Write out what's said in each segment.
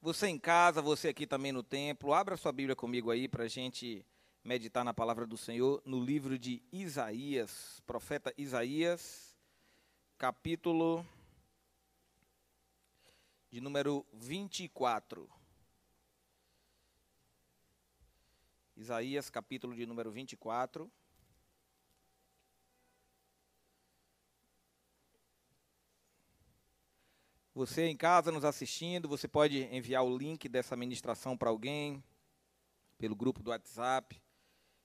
Você em casa, você aqui também no templo, abra sua Bíblia comigo aí para a gente meditar na palavra do Senhor no livro de Isaías, profeta Isaías, capítulo de número 24. Isaías, capítulo de número 24. Você em casa nos assistindo, você pode enviar o link dessa ministração para alguém, pelo grupo do WhatsApp.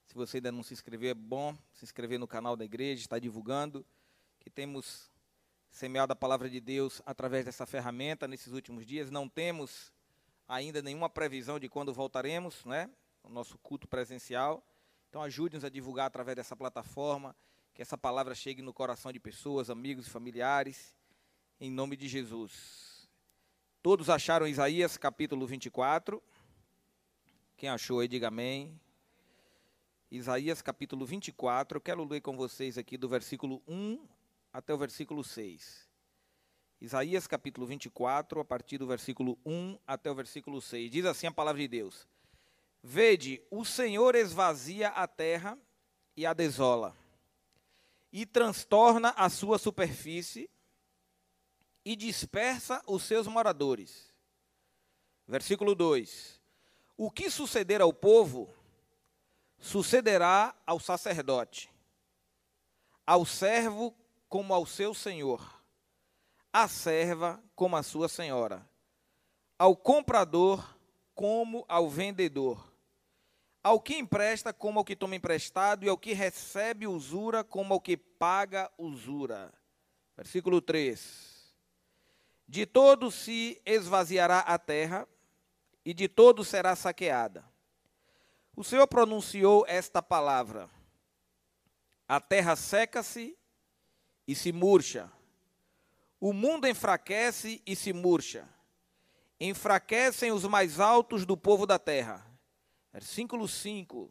Se você ainda não se inscreveu, é bom se inscrever no canal da igreja, está divulgando que temos semeado a palavra de Deus através dessa ferramenta nesses últimos dias. Não temos ainda nenhuma previsão de quando voltaremos, né? O nosso culto presencial. Então ajude-nos a divulgar através dessa plataforma, que essa palavra chegue no coração de pessoas, amigos e familiares em nome de Jesus. Todos acharam Isaías capítulo 24? Quem achou aí, diga amém. Isaías capítulo 24, eu quero ler com vocês aqui do versículo 1 até o versículo 6. Isaías capítulo 24, a partir do versículo 1 até o versículo 6. Diz assim a palavra de Deus: Vede, o Senhor esvazia a terra e a desola, e transtorna a sua superfície, e dispersa os seus moradores. Versículo 2: O que suceder ao povo, sucederá ao sacerdote, ao servo como ao seu senhor, à serva como à sua senhora, ao comprador como ao vendedor, ao que empresta como ao que toma emprestado, e ao que recebe usura como ao que paga usura. Versículo 3. De todo se esvaziará a terra, e de todo será saqueada. O Senhor pronunciou esta palavra: A terra seca-se e se murcha. O mundo enfraquece e se murcha. Enfraquecem os mais altos do povo da terra. Versículo 5.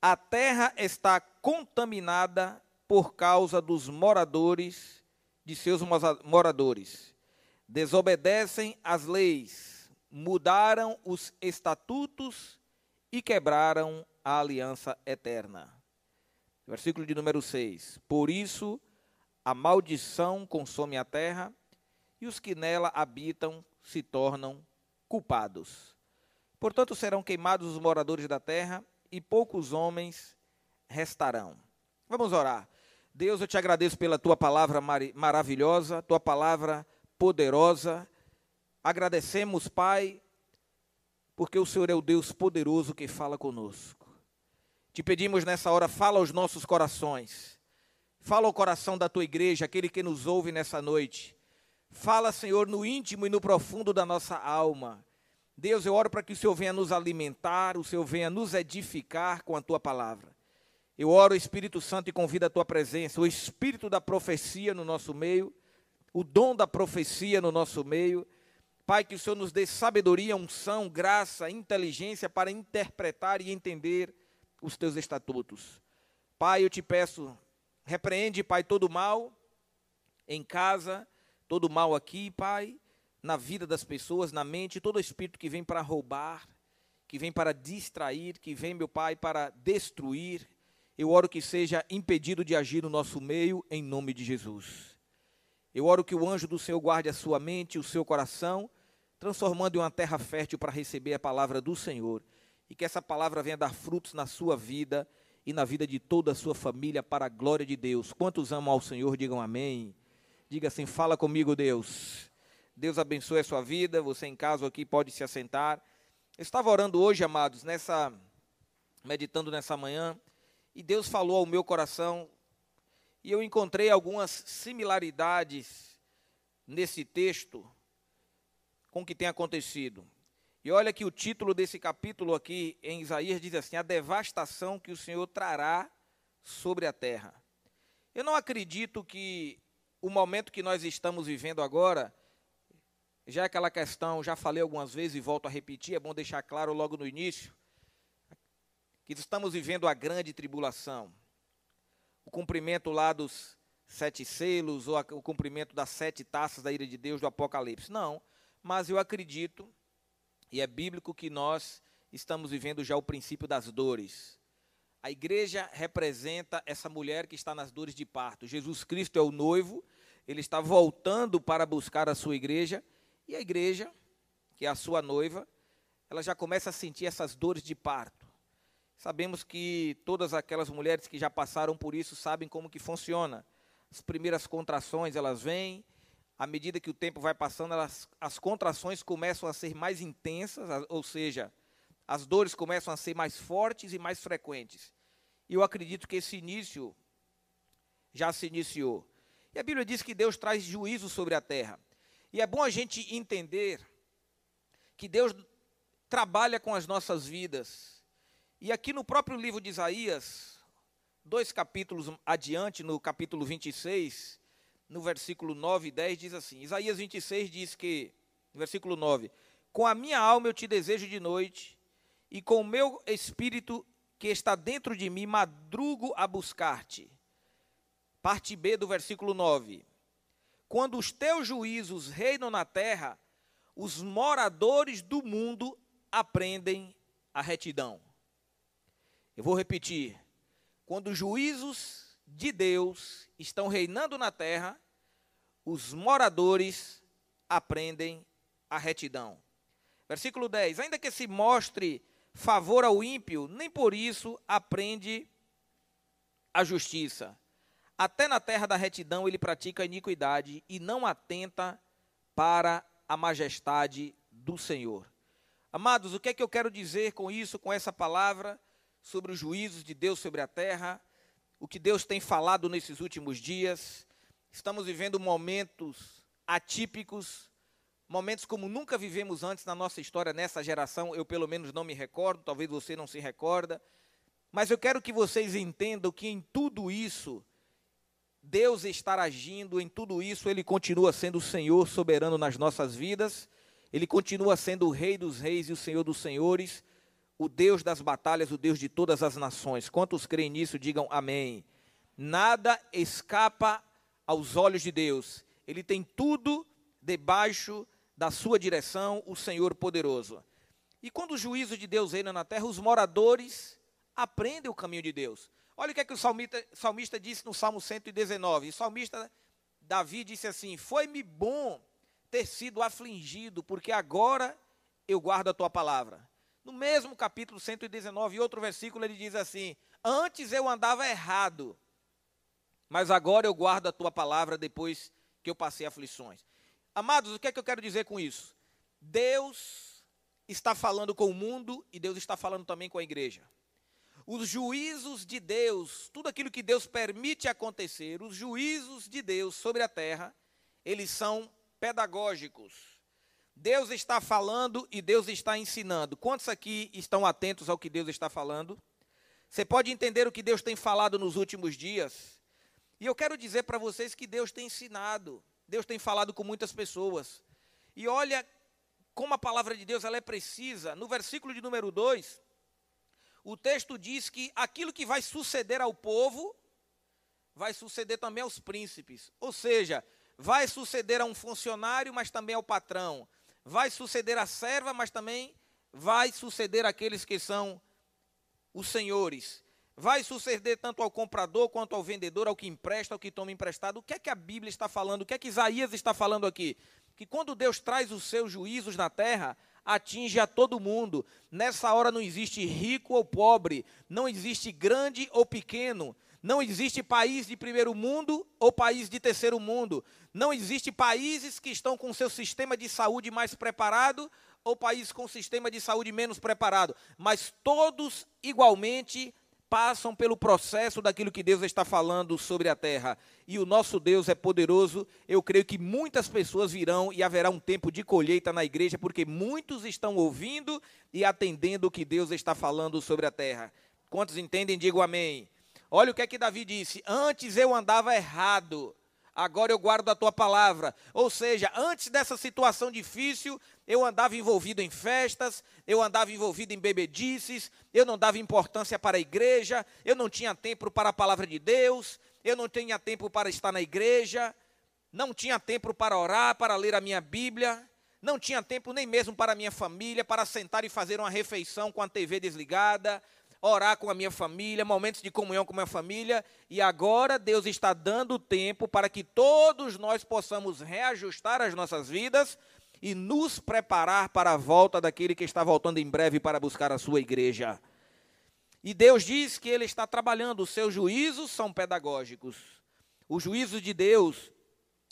A terra está contaminada por causa dos moradores, de seus moradores desobedecem as leis, mudaram os estatutos e quebraram a aliança eterna. Versículo de número 6. Por isso a maldição consome a terra e os que nela habitam se tornam culpados. Portanto, serão queimados os moradores da terra e poucos homens restarão. Vamos orar. Deus, eu te agradeço pela tua palavra mar maravilhosa, tua palavra poderosa. Agradecemos, Pai, porque o Senhor é o Deus poderoso que fala conosco. Te pedimos nessa hora, fala aos nossos corações. Fala ao coração da tua igreja, aquele que nos ouve nessa noite. Fala, Senhor, no íntimo e no profundo da nossa alma. Deus, eu oro para que o Senhor venha nos alimentar, o Senhor venha nos edificar com a tua palavra. Eu oro, Espírito Santo, e convido a tua presença, o espírito da profecia no nosso meio o dom da profecia no nosso meio. Pai, que o Senhor nos dê sabedoria, unção, graça, inteligência para interpretar e entender os teus estatutos. Pai, eu te peço, repreende, Pai, todo mal em casa, todo mal aqui, Pai, na vida das pessoas, na mente, todo espírito que vem para roubar, que vem para distrair, que vem, meu Pai, para destruir. Eu oro que seja impedido de agir no nosso meio, em nome de Jesus. Eu oro que o anjo do Senhor guarde a sua mente e o seu coração, transformando em uma terra fértil para receber a palavra do Senhor. E que essa palavra venha dar frutos na sua vida e na vida de toda a sua família, para a glória de Deus. Quantos amam ao Senhor, digam amém. Diga assim: fala comigo, Deus. Deus abençoe a sua vida. Você em casa aqui pode se assentar. Eu estava orando hoje, amados, nessa meditando nessa manhã, e Deus falou ao meu coração e eu encontrei algumas similaridades nesse texto com o que tem acontecido. E olha que o título desse capítulo aqui em Isaías diz assim: A devastação que o Senhor trará sobre a terra. Eu não acredito que o momento que nós estamos vivendo agora, já é aquela questão, já falei algumas vezes e volto a repetir, é bom deixar claro logo no início, que estamos vivendo a grande tribulação o cumprimento lá dos sete selos ou o cumprimento das sete taças da ira de Deus do Apocalipse. Não, mas eu acredito E é bíblico que nós estamos vivendo já o princípio das dores. A igreja representa essa mulher que está nas dores de parto. Jesus Cristo é o noivo, ele está voltando para buscar a sua igreja, e a igreja, que é a sua noiva, ela já começa a sentir essas dores de parto. Sabemos que todas aquelas mulheres que já passaram por isso sabem como que funciona. As primeiras contrações, elas vêm, à medida que o tempo vai passando, elas, as contrações começam a ser mais intensas, ou seja, as dores começam a ser mais fortes e mais frequentes. E eu acredito que esse início já se iniciou. E a Bíblia diz que Deus traz juízo sobre a terra. E é bom a gente entender que Deus trabalha com as nossas vidas e aqui no próprio livro de Isaías, dois capítulos adiante, no capítulo 26, no versículo 9 e 10, diz assim: Isaías 26 diz que, no versículo 9: Com a minha alma eu te desejo de noite, e com o meu espírito que está dentro de mim, madrugo a buscar-te. Parte B do versículo 9: Quando os teus juízos reinam na terra, os moradores do mundo aprendem a retidão. Eu vou repetir. Quando os juízos de Deus estão reinando na terra, os moradores aprendem a retidão. Versículo 10: Ainda que se mostre favor ao ímpio, nem por isso aprende a justiça. Até na terra da retidão ele pratica a iniquidade e não atenta para a majestade do Senhor. Amados, o que é que eu quero dizer com isso, com essa palavra? Sobre os juízos de Deus sobre a terra, o que Deus tem falado nesses últimos dias. Estamos vivendo momentos atípicos, momentos como nunca vivemos antes na nossa história, nessa geração. Eu, pelo menos, não me recordo, talvez você não se recorda. Mas eu quero que vocês entendam que em tudo isso, Deus está agindo, em tudo isso, Ele continua sendo o Senhor soberano nas nossas vidas, Ele continua sendo o Rei dos Reis e o Senhor dos Senhores o Deus das batalhas, o Deus de todas as nações. Quantos creem nisso, digam amém. Nada escapa aos olhos de Deus. Ele tem tudo debaixo da sua direção, o Senhor poderoso. E quando o juízo de Deus reina na terra, os moradores aprendem o caminho de Deus. Olha o que, é que o salmista, salmista disse no Salmo 119. O salmista Davi disse assim: Foi-me bom ter sido afligido, porque agora eu guardo a tua palavra. No mesmo capítulo 119, outro versículo, ele diz assim: Antes eu andava errado, mas agora eu guardo a tua palavra depois que eu passei aflições. Amados, o que é que eu quero dizer com isso? Deus está falando com o mundo e Deus está falando também com a igreja. Os juízos de Deus, tudo aquilo que Deus permite acontecer, os juízos de Deus sobre a terra, eles são pedagógicos Deus está falando e Deus está ensinando. Quantos aqui estão atentos ao que Deus está falando? Você pode entender o que Deus tem falado nos últimos dias? E eu quero dizer para vocês que Deus tem ensinado. Deus tem falado com muitas pessoas. E olha como a palavra de Deus ela é precisa. No versículo de número 2, o texto diz que aquilo que vai suceder ao povo vai suceder também aos príncipes. Ou seja, vai suceder a um funcionário, mas também ao patrão vai suceder a serva, mas também vai suceder aqueles que são os senhores. Vai suceder tanto ao comprador quanto ao vendedor, ao que empresta, ao que toma emprestado. O que é que a Bíblia está falando? O que é que Isaías está falando aqui? Que quando Deus traz os seus juízos na terra, atinge a todo mundo. Nessa hora não existe rico ou pobre, não existe grande ou pequeno, não existe país de primeiro mundo ou país de terceiro mundo. Não existe países que estão com seu sistema de saúde mais preparado ou países com sistema de saúde menos preparado. Mas todos igualmente passam pelo processo daquilo que Deus está falando sobre a terra. E o nosso Deus é poderoso. Eu creio que muitas pessoas virão e haverá um tempo de colheita na igreja, porque muitos estão ouvindo e atendendo o que Deus está falando sobre a terra. Quantos entendem, digo amém. Olha o que é que Davi disse: Antes eu andava errado, agora eu guardo a tua palavra. Ou seja, antes dessa situação difícil, eu andava envolvido em festas, eu andava envolvido em bebedices, eu não dava importância para a igreja, eu não tinha tempo para a palavra de Deus, eu não tinha tempo para estar na igreja, não tinha tempo para orar, para ler a minha Bíblia, não tinha tempo nem mesmo para a minha família, para sentar e fazer uma refeição com a TV desligada, orar com a minha família, momentos de comunhão com a minha família, e agora Deus está dando tempo para que todos nós possamos reajustar as nossas vidas e nos preparar para a volta daquele que está voltando em breve para buscar a sua igreja. E Deus diz que Ele está trabalhando, os seus juízos são pedagógicos. Os juízos de Deus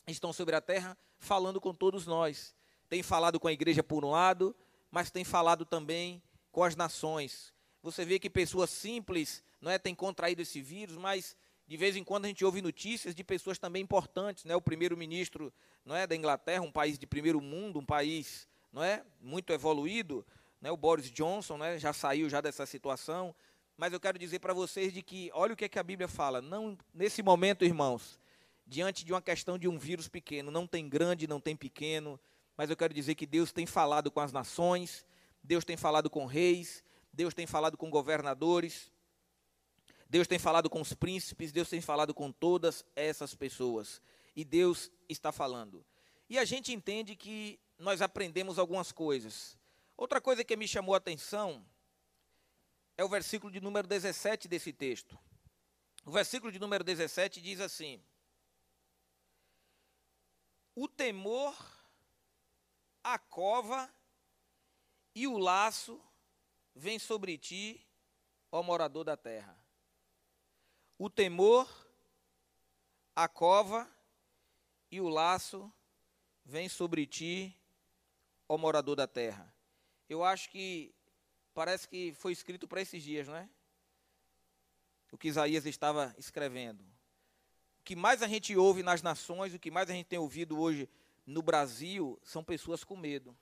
estão sobre a terra falando com todos nós tem falado com a igreja por um lado, mas tem falado também com as nações. Você vê que pessoas simples não é, têm contraído esse vírus, mas de vez em quando a gente ouve notícias de pessoas também importantes, né? O primeiro-ministro, não é, da Inglaterra, um país de primeiro mundo, um país, não é, muito evoluído, né? O Boris Johnson, né, já saiu já dessa situação, mas eu quero dizer para vocês de que olha o que, é que a Bíblia fala, não nesse momento, irmãos, diante de uma questão de um vírus pequeno, não tem grande, não tem pequeno, mas eu quero dizer que Deus tem falado com as nações, Deus tem falado com reis, Deus tem falado com governadores, Deus tem falado com os príncipes, Deus tem falado com todas essas pessoas. E Deus está falando. E a gente entende que nós aprendemos algumas coisas. Outra coisa que me chamou a atenção é o versículo de número 17 desse texto. O versículo de número 17 diz assim: O temor a cova e o laço vem sobre ti, ó morador da terra. O temor, a cova e o laço vem sobre ti, ó morador da terra. Eu acho que parece que foi escrito para esses dias, não é? O que Isaías estava escrevendo. O que mais a gente ouve nas nações, o que mais a gente tem ouvido hoje no Brasil são pessoas com medo.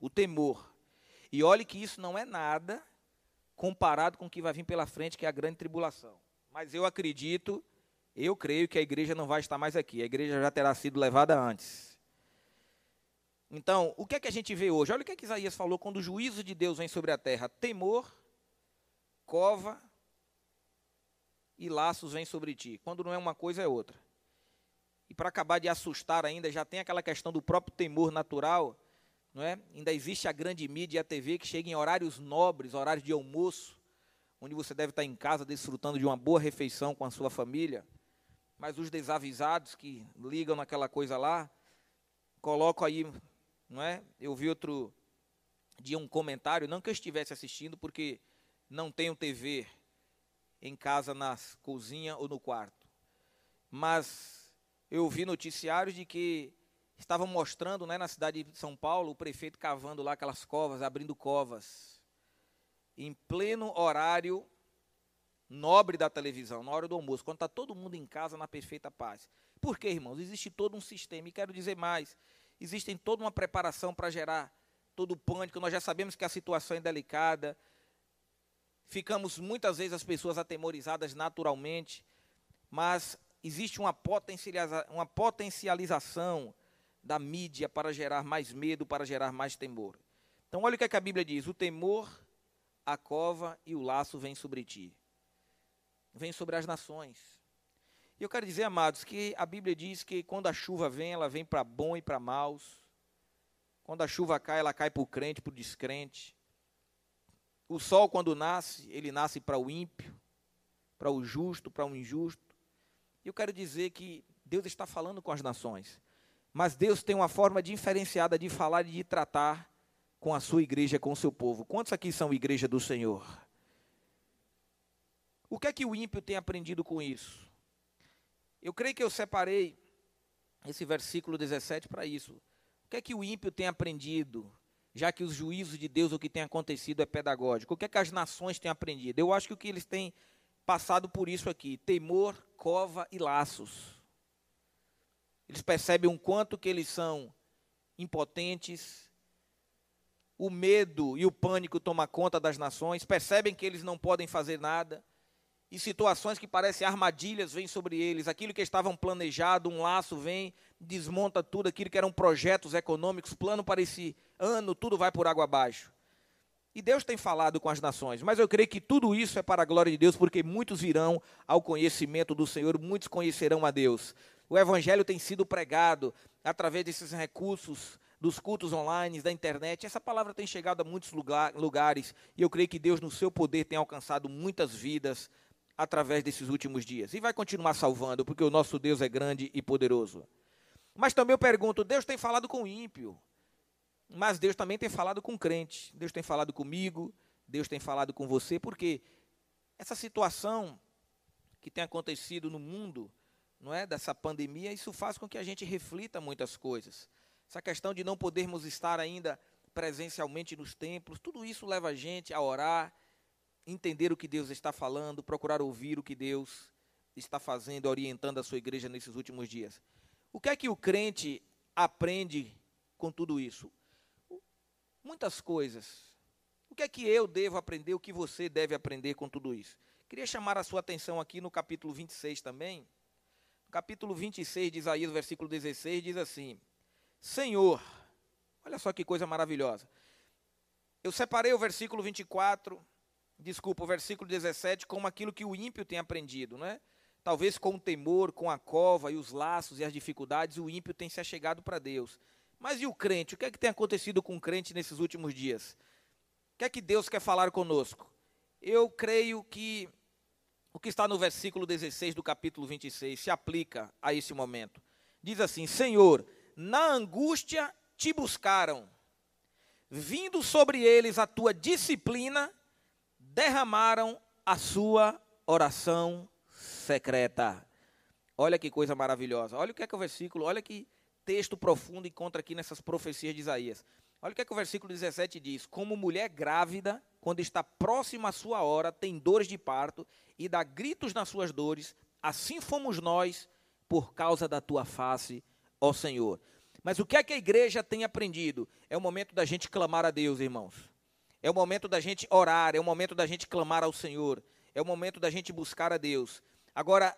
O temor. E olhe que isso não é nada comparado com o que vai vir pela frente, que é a grande tribulação. Mas eu acredito, eu creio que a igreja não vai estar mais aqui. A igreja já terá sido levada antes. Então, o que é que a gente vê hoje? Olha o que, é que Isaías falou quando o juízo de Deus vem sobre a terra: temor, cova e laços vêm sobre ti. Quando não é uma coisa, é outra. E para acabar de assustar ainda, já tem aquela questão do próprio temor natural, não é? Ainda existe a grande mídia e a TV que chega em horários nobres, horários de almoço, onde você deve estar em casa desfrutando de uma boa refeição com a sua família. Mas os desavisados que ligam naquela coisa lá, colocam aí, não é? Eu vi outro dia um comentário, não que eu estivesse assistindo, porque não tenho TV em casa, na cozinha ou no quarto. Mas eu vi noticiários de que estavam mostrando né, na cidade de São Paulo o prefeito cavando lá aquelas covas, abrindo covas, em pleno horário nobre da televisão, na hora do almoço, quando está todo mundo em casa na perfeita paz. Por quê, irmãos? Existe todo um sistema, e quero dizer mais, existe toda uma preparação para gerar todo o pânico, nós já sabemos que a situação é delicada, ficamos muitas vezes as pessoas atemorizadas naturalmente, mas existe uma, uma potencialização da mídia para gerar mais medo, para gerar mais temor. Então, olha o que, é que a Bíblia diz: o temor, a cova e o laço vem sobre ti, vem sobre as nações. E eu quero dizer, amados, que a Bíblia diz que quando a chuva vem, ela vem para bom e para maus. Quando a chuva cai, ela cai para o crente, para o descrente. O sol, quando nasce, ele nasce para o ímpio, para o justo, para o injusto. E eu quero dizer que Deus está falando com as nações, mas Deus tem uma forma diferenciada de falar e de tratar com a sua igreja, com o seu povo. Quantos aqui são igreja do Senhor? O que é que o ímpio tem aprendido com isso? Eu creio que eu separei esse versículo 17 para isso. O que é que o ímpio tem aprendido, já que os juízos de Deus, o que tem acontecido é pedagógico? O que é que as nações têm aprendido? Eu acho que o que eles têm passado por isso aqui: temor, cova e laços. Eles percebem um quanto que eles são impotentes. O medo e o pânico tomam conta das nações, percebem que eles não podem fazer nada. E situações que parecem armadilhas vêm sobre eles. Aquilo que estavam planejado, um laço vem, desmonta tudo, aquilo que eram projetos econômicos, plano para esse ano, tudo vai por água abaixo. E Deus tem falado com as nações, mas eu creio que tudo isso é para a glória de Deus, porque muitos virão ao conhecimento do Senhor, muitos conhecerão a Deus. O Evangelho tem sido pregado, através desses recursos dos cultos online, da internet. Essa palavra tem chegado a muitos lugar, lugares e eu creio que Deus, no seu poder, tem alcançado muitas vidas através desses últimos dias. E vai continuar salvando, porque o nosso Deus é grande e poderoso. Mas também eu pergunto: Deus tem falado com o ímpio, mas Deus também tem falado com o crente. Deus tem falado comigo, Deus tem falado com você, porque essa situação que tem acontecido no mundo, não é, dessa pandemia, isso faz com que a gente reflita muitas coisas. Essa questão de não podermos estar ainda presencialmente nos templos, tudo isso leva a gente a orar, entender o que Deus está falando, procurar ouvir o que Deus está fazendo, orientando a sua igreja nesses últimos dias. O que é que o crente aprende com tudo isso? Muitas coisas. O que é que eu devo aprender, o que você deve aprender com tudo isso? Queria chamar a sua atenção aqui no capítulo 26 também. Capítulo 26 de Isaías, versículo 16, diz assim: Senhor, olha só que coisa maravilhosa. Eu separei o versículo 24, desculpa, o versículo 17, como aquilo que o ímpio tem aprendido, não é? Talvez com o temor, com a cova e os laços e as dificuldades, o ímpio tem se achegado para Deus. Mas e o crente? O que é que tem acontecido com o crente nesses últimos dias? O que é que Deus quer falar conosco? Eu creio que o que está no versículo 16 do capítulo 26 se aplica a esse momento. Diz assim: Senhor, na angústia te buscaram. Vindo sobre eles a tua disciplina, derramaram a sua oração secreta. Olha que coisa maravilhosa. Olha o que é que o versículo, olha que texto profundo encontra aqui nessas profecias de Isaías. Olha o que é que o versículo 17 diz: Como mulher grávida, quando está próxima à sua hora, tem dores de parto e dá gritos nas suas dores, assim fomos nós por causa da tua face, ó Senhor. Mas o que é que a igreja tem aprendido? É o momento da gente clamar a Deus, irmãos. É o momento da gente orar, é o momento da gente clamar ao Senhor. É o momento da gente buscar a Deus. Agora,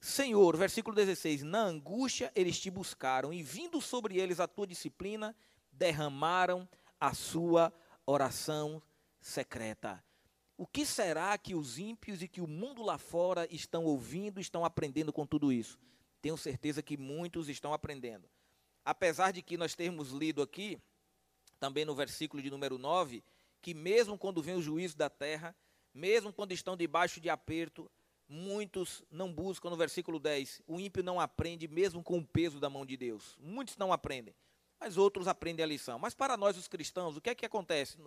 Senhor, versículo 16: Na angústia eles te buscaram, e vindo sobre eles a tua disciplina, derramaram a sua oração secreta. O que será que os ímpios e que o mundo lá fora estão ouvindo, estão aprendendo com tudo isso? Tenho certeza que muitos estão aprendendo. Apesar de que nós termos lido aqui, também no versículo de número 9, que mesmo quando vem o juízo da terra, mesmo quando estão debaixo de aperto, muitos não buscam, no versículo 10, o ímpio não aprende mesmo com o peso da mão de Deus. Muitos não aprendem, mas outros aprendem a lição. Mas para nós, os cristãos, o que é que acontece?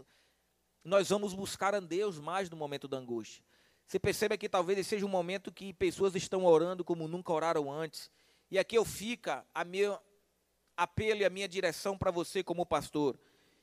Nós vamos buscar a Deus mais no momento da angústia. Você percebe que talvez seja um momento que pessoas estão orando como nunca oraram antes. E aqui eu fica a meu apelo e a minha direção para você como pastor,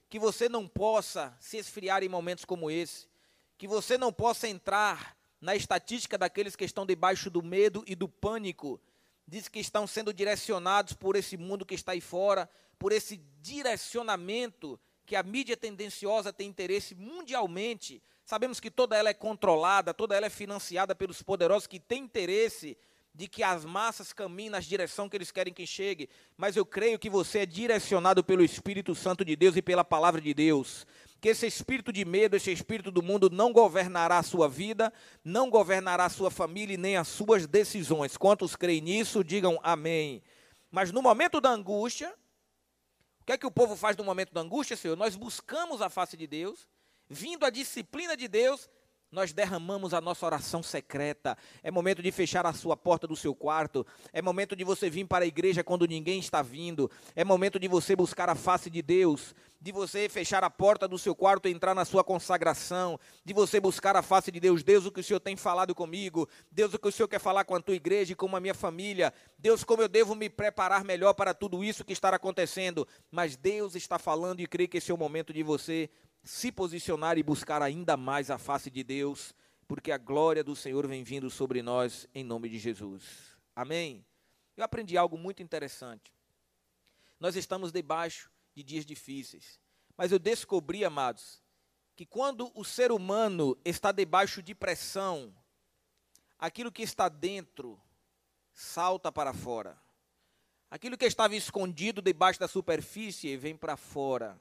que você não possa se esfriar em momentos como esse, que você não possa entrar na estatística daqueles que estão debaixo do medo e do pânico, diz que estão sendo direcionados por esse mundo que está aí fora, por esse direcionamento que a mídia tendenciosa tem interesse mundialmente Sabemos que toda ela é controlada, toda ela é financiada pelos poderosos que têm interesse de que as massas caminhem na direção que eles querem que chegue, mas eu creio que você é direcionado pelo Espírito Santo de Deus e pela palavra de Deus. Que esse espírito de medo, esse espírito do mundo não governará a sua vida, não governará a sua família e nem as suas decisões. Quantos creem nisso, digam amém. Mas no momento da angústia, que é que o povo faz no momento da angústia, Senhor? Nós buscamos a face de Deus, vindo a disciplina de Deus, nós derramamos a nossa oração secreta. É momento de fechar a sua porta do seu quarto. É momento de você vir para a igreja quando ninguém está vindo. É momento de você buscar a face de Deus. De você fechar a porta do seu quarto e entrar na sua consagração. De você buscar a face de Deus. Deus, o que o Senhor tem falado comigo. Deus, o que o Senhor quer falar com a tua igreja e com a minha família. Deus, como eu devo me preparar melhor para tudo isso que está acontecendo. Mas Deus está falando e creio que esse é o momento de você se posicionar e buscar ainda mais a face de Deus, porque a glória do Senhor vem vindo sobre nós em nome de Jesus. Amém? Eu aprendi algo muito interessante. Nós estamos debaixo de dias difíceis, mas eu descobri, amados, que quando o ser humano está debaixo de pressão, aquilo que está dentro salta para fora. Aquilo que estava escondido debaixo da superfície vem para fora.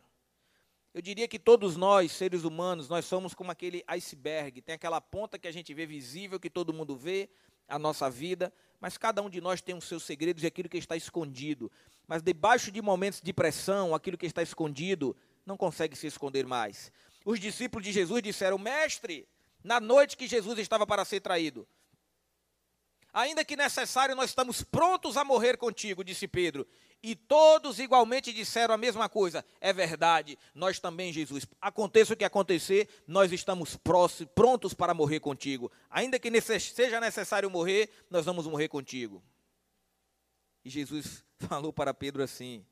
Eu diria que todos nós, seres humanos, nós somos como aquele iceberg. Tem aquela ponta que a gente vê visível, que todo mundo vê, a nossa vida, mas cada um de nós tem os seus segredos e aquilo que está escondido. Mas debaixo de momentos de pressão, aquilo que está escondido não consegue se esconder mais. Os discípulos de Jesus disseram: Mestre, na noite que Jesus estava para ser traído, ainda que necessário, nós estamos prontos a morrer contigo, disse Pedro. E todos igualmente disseram a mesma coisa. É verdade, nós também, Jesus. Aconteça o que acontecer, nós estamos prontos para morrer contigo. Ainda que seja necessário morrer, nós vamos morrer contigo. E Jesus falou para Pedro assim,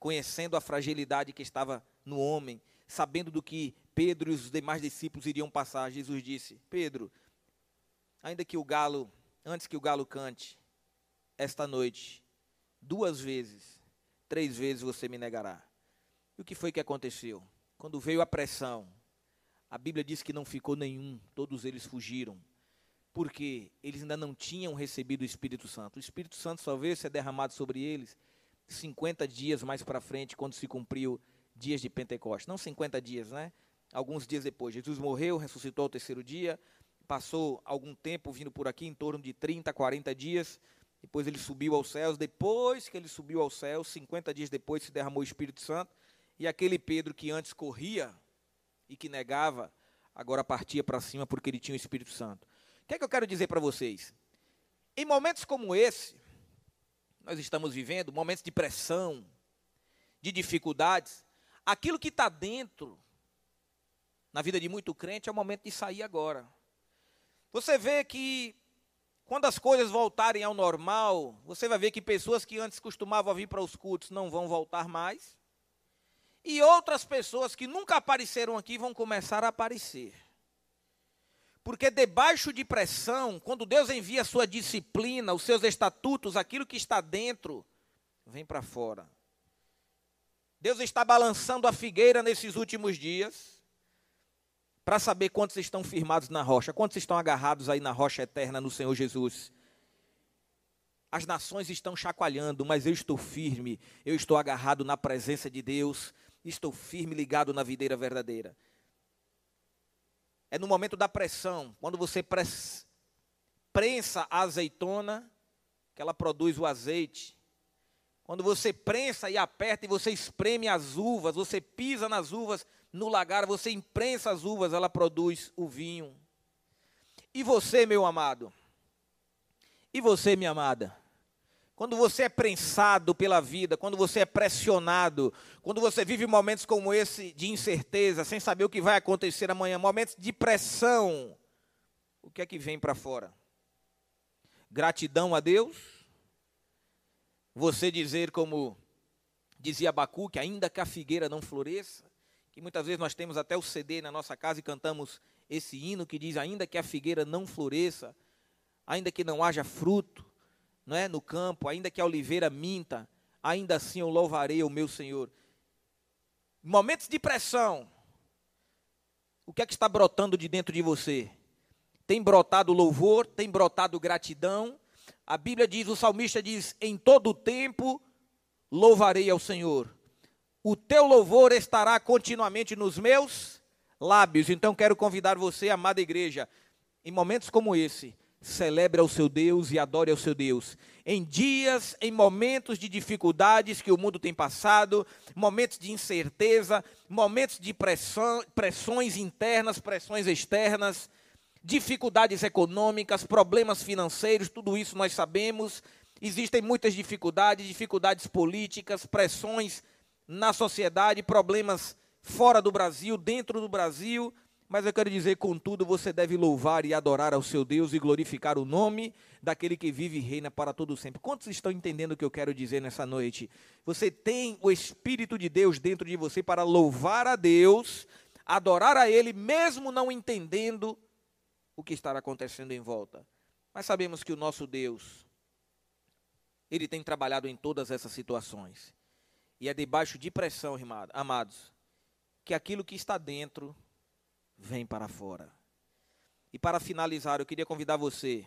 conhecendo a fragilidade que estava no homem, sabendo do que Pedro e os demais discípulos iriam passar, Jesus disse: Pedro, ainda que o galo, antes que o galo cante, esta noite, duas vezes, três vezes você me negará. E o que foi que aconteceu? Quando veio a pressão, a Bíblia diz que não ficou nenhum, todos eles fugiram. Porque eles ainda não tinham recebido o Espírito Santo. O Espírito Santo só veio ser derramado sobre eles 50 dias mais para frente, quando se cumpriu dias de Pentecostes. Não 50 dias, né? Alguns dias depois. Jesus morreu, ressuscitou ao terceiro dia, passou algum tempo vindo por aqui, em torno de 30, 40 dias. Depois ele subiu aos céus. Depois que ele subiu aos céus, 50 dias depois se derramou o Espírito Santo. E aquele Pedro que antes corria e que negava, agora partia para cima porque ele tinha o Espírito Santo. O que é que eu quero dizer para vocês? Em momentos como esse, nós estamos vivendo, momentos de pressão, de dificuldades, aquilo que está dentro, na vida de muito crente, é o momento de sair agora. Você vê que quando as coisas voltarem ao normal, você vai ver que pessoas que antes costumavam vir para os cultos não vão voltar mais. E outras pessoas que nunca apareceram aqui vão começar a aparecer. Porque debaixo de pressão, quando Deus envia a sua disciplina, os seus estatutos, aquilo que está dentro, vem para fora. Deus está balançando a figueira nesses últimos dias para saber quantos estão firmados na rocha, quantos estão agarrados aí na rocha eterna no Senhor Jesus. As nações estão chacoalhando, mas eu estou firme, eu estou agarrado na presença de Deus, estou firme ligado na videira verdadeira. É no momento da pressão, quando você prensa a azeitona, que ela produz o azeite. Quando você prensa e aperta e você espreme as uvas, você pisa nas uvas, no lagar, você imprensa as uvas, ela produz o vinho. E você, meu amado? E você, minha amada? Quando você é prensado pela vida, quando você é pressionado, quando você vive momentos como esse de incerteza, sem saber o que vai acontecer amanhã, momentos de pressão, o que é que vem para fora? Gratidão a Deus? Você dizer como dizia Abacuque, ainda que a figueira não floresça, que muitas vezes nós temos até o CD na nossa casa e cantamos esse hino que diz: ainda que a figueira não floresça, ainda que não haja fruto, não é, no campo, ainda que a oliveira minta, ainda assim eu louvarei o meu Senhor. Momentos de pressão, o que é que está brotando de dentro de você? Tem brotado louvor, tem brotado gratidão. A Bíblia diz, o salmista diz: em todo o tempo louvarei ao Senhor o teu louvor estará continuamente nos meus lábios. Então quero convidar você, amada igreja, em momentos como esse, celebre ao seu Deus e adore ao seu Deus. Em dias, em momentos de dificuldades que o mundo tem passado, momentos de incerteza, momentos de pressão, pressões internas, pressões externas, dificuldades econômicas, problemas financeiros, tudo isso nós sabemos. Existem muitas dificuldades, dificuldades políticas, pressões na sociedade, problemas fora do Brasil, dentro do Brasil, mas eu quero dizer, contudo, você deve louvar e adorar ao seu Deus e glorificar o nome daquele que vive e reina para todo sempre. Quantos estão entendendo o que eu quero dizer nessa noite? Você tem o Espírito de Deus dentro de você para louvar a Deus, adorar a Ele, mesmo não entendendo o que está acontecendo em volta. Mas sabemos que o nosso Deus, Ele tem trabalhado em todas essas situações. E é debaixo de pressão, amados, que aquilo que está dentro vem para fora. E para finalizar, eu queria convidar você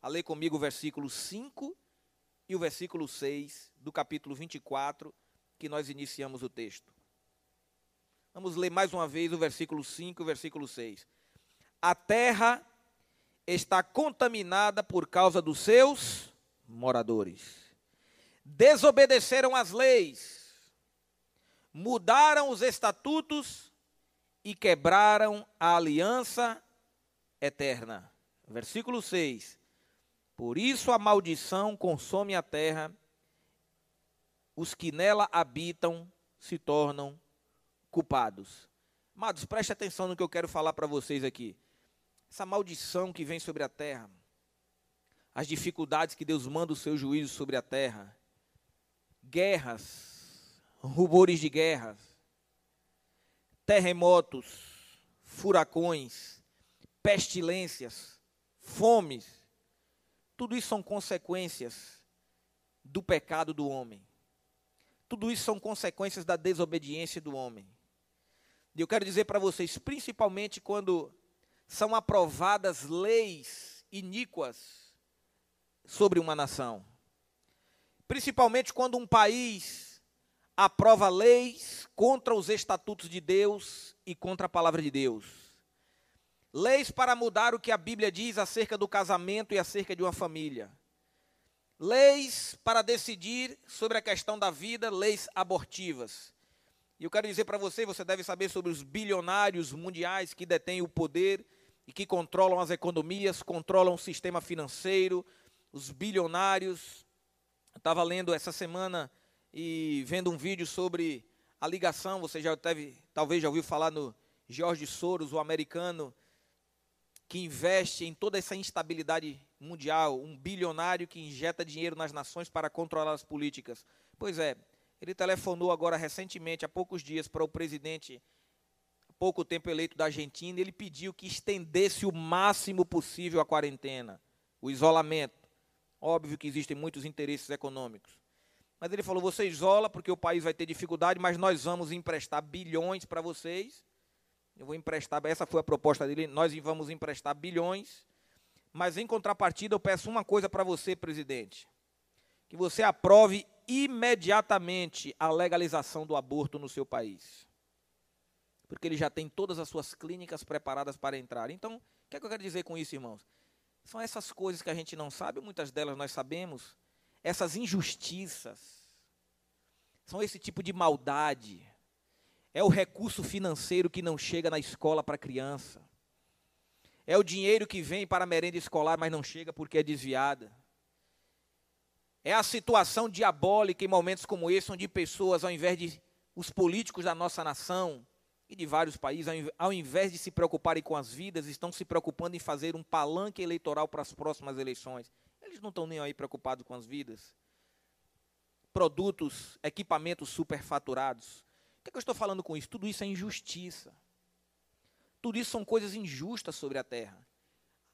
a ler comigo o versículo 5 e o versículo 6 do capítulo 24 que nós iniciamos o texto. Vamos ler mais uma vez o versículo 5 e o versículo 6. A terra está contaminada por causa dos seus moradores. Desobedeceram as leis, mudaram os estatutos e quebraram a aliança eterna. Versículo 6. Por isso a maldição consome a terra, os que nela habitam se tornam culpados. Amados, preste atenção no que eu quero falar para vocês aqui. Essa maldição que vem sobre a terra, as dificuldades que Deus manda o seu juízo sobre a terra, guerras, rumores de guerras, terremotos, furacões, pestilências, fomes, tudo isso são consequências do pecado do homem. Tudo isso são consequências da desobediência do homem. E eu quero dizer para vocês, principalmente quando são aprovadas leis iníquas sobre uma nação. Principalmente quando um país aprova leis contra os estatutos de Deus e contra a palavra de Deus. Leis para mudar o que a Bíblia diz acerca do casamento e acerca de uma família. Leis para decidir sobre a questão da vida, leis abortivas. E eu quero dizer para você, você deve saber sobre os bilionários mundiais que detêm o poder e que controlam as economias, controlam o sistema financeiro, os bilionários. Estava lendo essa semana e vendo um vídeo sobre a ligação, você já teve, talvez já ouviu falar no George Soros, o americano, que investe em toda essa instabilidade mundial, um bilionário que injeta dinheiro nas nações para controlar as políticas. Pois é, ele telefonou agora recentemente, há poucos dias, para o presidente, pouco tempo eleito da Argentina, e ele pediu que estendesse o máximo possível a quarentena, o isolamento. Óbvio que existem muitos interesses econômicos. Mas ele falou: você isola porque o país vai ter dificuldade, mas nós vamos emprestar bilhões para vocês. Eu vou emprestar, essa foi a proposta dele, nós vamos emprestar bilhões. Mas em contrapartida, eu peço uma coisa para você, presidente: que você aprove imediatamente a legalização do aborto no seu país. Porque ele já tem todas as suas clínicas preparadas para entrar. Então, o que, é que eu quero dizer com isso, irmãos? São essas coisas que a gente não sabe, muitas delas nós sabemos, essas injustiças, são esse tipo de maldade. É o recurso financeiro que não chega na escola para a criança. É o dinheiro que vem para a merenda escolar, mas não chega porque é desviada. É a situação diabólica em momentos como esse, onde pessoas, ao invés de os políticos da nossa nação e de vários países, ao invés de se preocuparem com as vidas, estão se preocupando em fazer um palanque eleitoral para as próximas eleições. Eles não estão nem aí preocupados com as vidas. Produtos, equipamentos superfaturados. O que, é que eu estou falando com isso? Tudo isso é injustiça. Tudo isso são coisas injustas sobre a terra.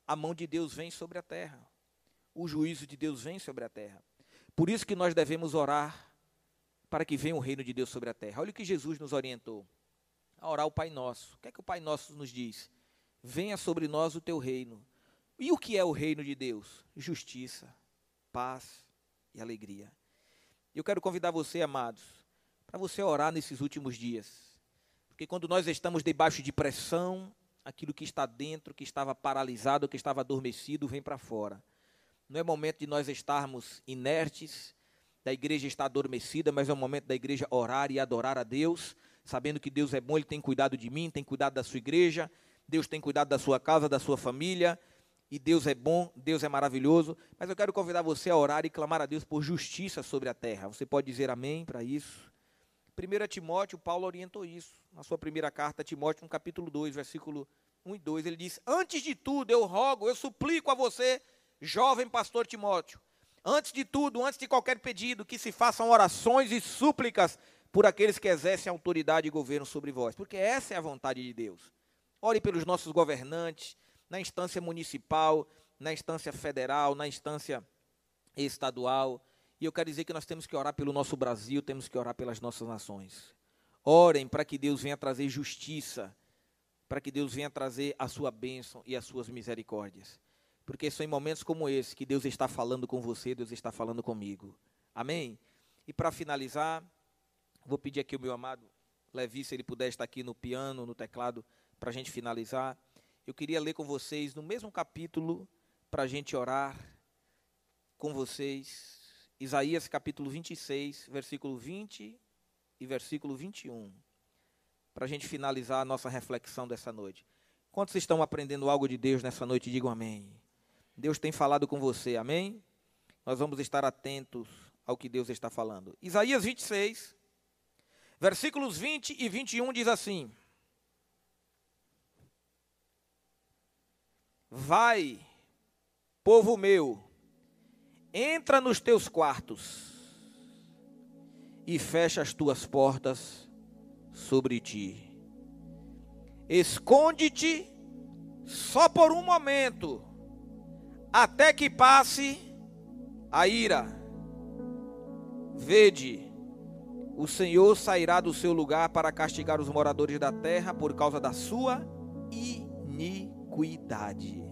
A mão de Deus vem sobre a terra. O juízo de Deus vem sobre a terra. Por isso que nós devemos orar para que venha o reino de Deus sobre a terra. Olha o que Jesus nos orientou. A orar o Pai Nosso. O que é que o Pai Nosso nos diz? Venha sobre nós o teu reino. E o que é o reino de Deus? Justiça, paz e alegria. Eu quero convidar você, amados, para você orar nesses últimos dias. Porque quando nós estamos debaixo de pressão, aquilo que está dentro, que estava paralisado, que estava adormecido, vem para fora. Não é momento de nós estarmos inertes, da igreja estar adormecida, mas é o momento da igreja orar e adorar a Deus, sabendo que Deus é bom, Ele tem cuidado de mim, tem cuidado da sua igreja, Deus tem cuidado da sua casa, da sua família, e Deus é bom, Deus é maravilhoso. Mas eu quero convidar você a orar e clamar a Deus por justiça sobre a terra. Você pode dizer amém para isso? 1 Timóteo, Paulo orientou isso. Na sua primeira carta a Timóteo, no capítulo 2, versículo 1 e 2, ele diz: Antes de tudo, eu rogo, eu suplico a você jovem pastor Timóteo, antes de tudo, antes de qualquer pedido, que se façam orações e súplicas por aqueles que exercem autoridade e governo sobre vós, porque essa é a vontade de Deus. Ore pelos nossos governantes, na instância municipal, na instância federal, na instância estadual. E eu quero dizer que nós temos que orar pelo nosso Brasil, temos que orar pelas nossas nações. Orem para que Deus venha trazer justiça, para que Deus venha trazer a sua bênção e as suas misericórdias. Porque são em momentos como esse que Deus está falando com você, Deus está falando comigo. Amém? E para finalizar, Vou pedir aqui o meu amado Levi, se ele puder estar aqui no piano, no teclado, para a gente finalizar. Eu queria ler com vocês no mesmo capítulo, para a gente orar com vocês. Isaías capítulo 26, versículo 20 e versículo 21. Para a gente finalizar a nossa reflexão dessa noite. Quantos estão aprendendo algo de Deus nessa noite? Digam amém. Deus tem falado com você, amém? Nós vamos estar atentos ao que Deus está falando. Isaías 26, versículos 20 e 21 diz assim: Vai, povo meu, entra nos teus quartos e fecha as tuas portas sobre ti. Esconde-te só por um momento, até que passe a ira. Vede, o Senhor sairá do seu lugar para castigar os moradores da terra por causa da sua iniquidade.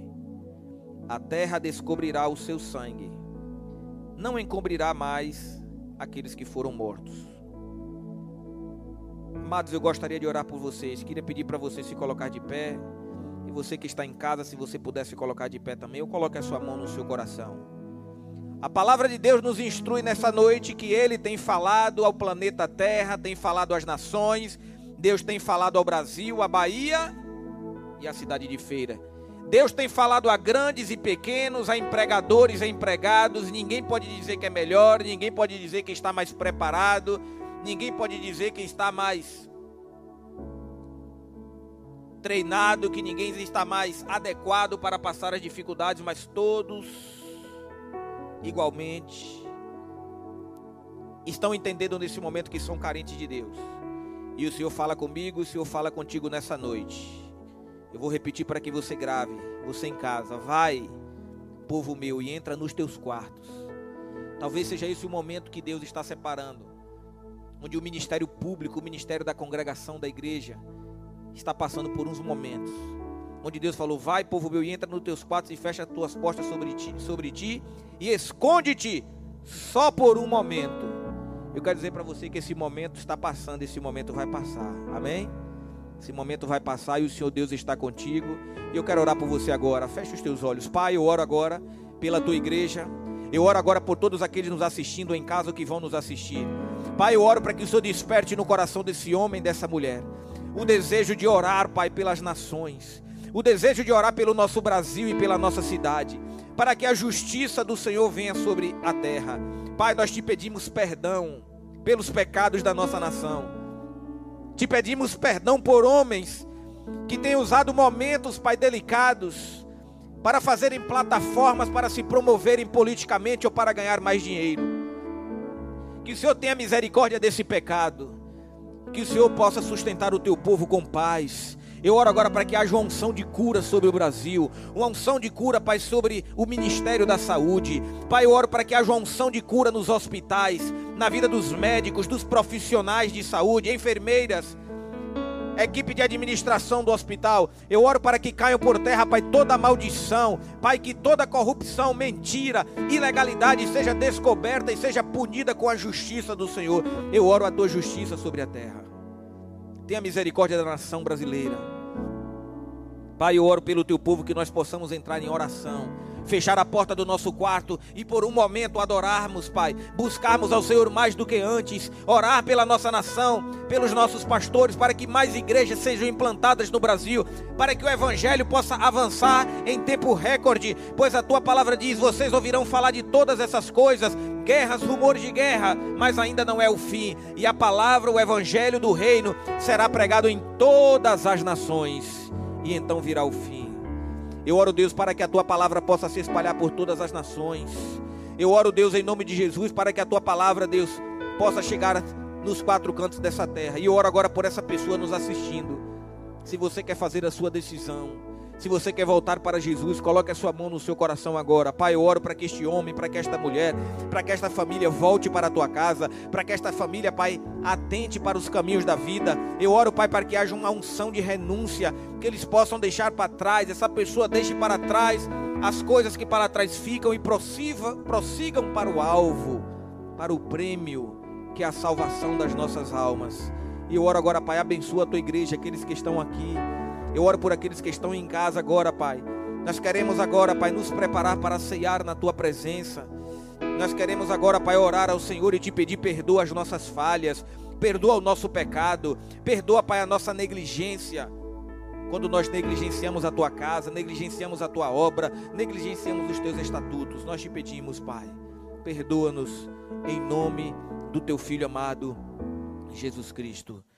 A terra descobrirá o seu sangue, não encobrirá mais aqueles que foram mortos. Amados, eu gostaria de orar por vocês. Queria pedir para você se colocar de pé. E você que está em casa, se você pudesse colocar de pé também, ou coloque a sua mão no seu coração. A palavra de Deus nos instrui nessa noite que Ele tem falado ao planeta Terra, tem falado às nações, Deus tem falado ao Brasil, à Bahia e à cidade de Feira. Deus tem falado a grandes e pequenos, a empregadores e empregados. Ninguém pode dizer que é melhor, ninguém pode dizer que está mais preparado, Ninguém pode dizer que está mais treinado, que ninguém está mais adequado para passar as dificuldades, mas todos igualmente estão entendendo nesse momento que são carentes de Deus. E o Senhor fala comigo, o Senhor fala contigo nessa noite. Eu vou repetir para que você grave, você em casa, vai, povo meu, e entra nos teus quartos. Talvez seja esse o momento que Deus está separando onde o ministério público, o ministério da congregação da igreja, está passando por uns momentos. Onde Deus falou: Vai, povo meu, e entra nos teus quartos e fecha as tuas portas sobre ti, sobre ti e esconde-te só por um momento. Eu quero dizer para você que esse momento está passando, esse momento vai passar. Amém? Esse momento vai passar e o Senhor Deus está contigo. E eu quero orar por você agora. Feche os teus olhos. Pai, eu oro agora pela tua igreja. Eu oro agora por todos aqueles nos assistindo em casa que vão nos assistir. Pai, eu oro para que o Senhor desperte no coração desse homem, dessa mulher, o desejo de orar, Pai, pelas nações, o desejo de orar pelo nosso Brasil e pela nossa cidade, para que a justiça do Senhor venha sobre a terra. Pai, nós te pedimos perdão pelos pecados da nossa nação. Te pedimos perdão por homens que têm usado momentos, Pai, delicados para fazerem plataformas para se promoverem politicamente ou para ganhar mais dinheiro. Que o Senhor tenha misericórdia desse pecado. Que o Senhor possa sustentar o teu povo com paz. Eu oro agora para que haja uma unção de cura sobre o Brasil, uma unção de cura, Pai, sobre o Ministério da Saúde. Pai, eu oro para que haja uma unção de cura nos hospitais, na vida dos médicos, dos profissionais de saúde, enfermeiras, equipe de administração do hospital. Eu oro para que caiam por terra, Pai, toda maldição, Pai, que toda corrupção, mentira, ilegalidade seja descoberta e seja punida com a justiça do Senhor. Eu oro a tua justiça sobre a terra. Tenha misericórdia da nação brasileira. Pai, eu oro pelo teu povo que nós possamos entrar em oração fechar a porta do nosso quarto e por um momento adorarmos, Pai, buscarmos ao Senhor mais do que antes, orar pela nossa nação, pelos nossos pastores, para que mais igrejas sejam implantadas no Brasil, para que o Evangelho possa avançar em tempo recorde, pois a tua palavra diz: vocês ouvirão falar de todas essas coisas, guerras, rumores de guerra, mas ainda não é o fim, e a palavra, o Evangelho do Reino, será pregado em todas as nações, e então virá o fim. Eu oro, Deus, para que a tua palavra possa se espalhar por todas as nações. Eu oro, Deus, em nome de Jesus, para que a tua palavra, Deus, possa chegar nos quatro cantos dessa terra. E eu oro agora por essa pessoa nos assistindo. Se você quer fazer a sua decisão, se você quer voltar para Jesus, coloque a sua mão no seu coração agora. Pai, eu oro para que este homem, para que esta mulher, para que esta família volte para a tua casa, para que esta família, Pai, atente para os caminhos da vida. Eu oro, Pai, para que haja uma unção de renúncia, que eles possam deixar para trás, essa pessoa deixe para trás as coisas que para trás ficam e prossigam para o alvo, para o prêmio que é a salvação das nossas almas. E eu oro agora, Pai, abençoa a tua igreja, aqueles que estão aqui. Eu oro por aqueles que estão em casa agora, Pai. Nós queremos agora, Pai, nos preparar para ceiar na tua presença. Nós queremos agora, Pai, orar ao Senhor e te pedir perdoa as nossas falhas, perdoa o nosso pecado, perdoa, Pai, a nossa negligência. Quando nós negligenciamos a tua casa, negligenciamos a tua obra, negligenciamos os teus estatutos, nós te pedimos, Pai, perdoa-nos em nome do teu filho amado, Jesus Cristo.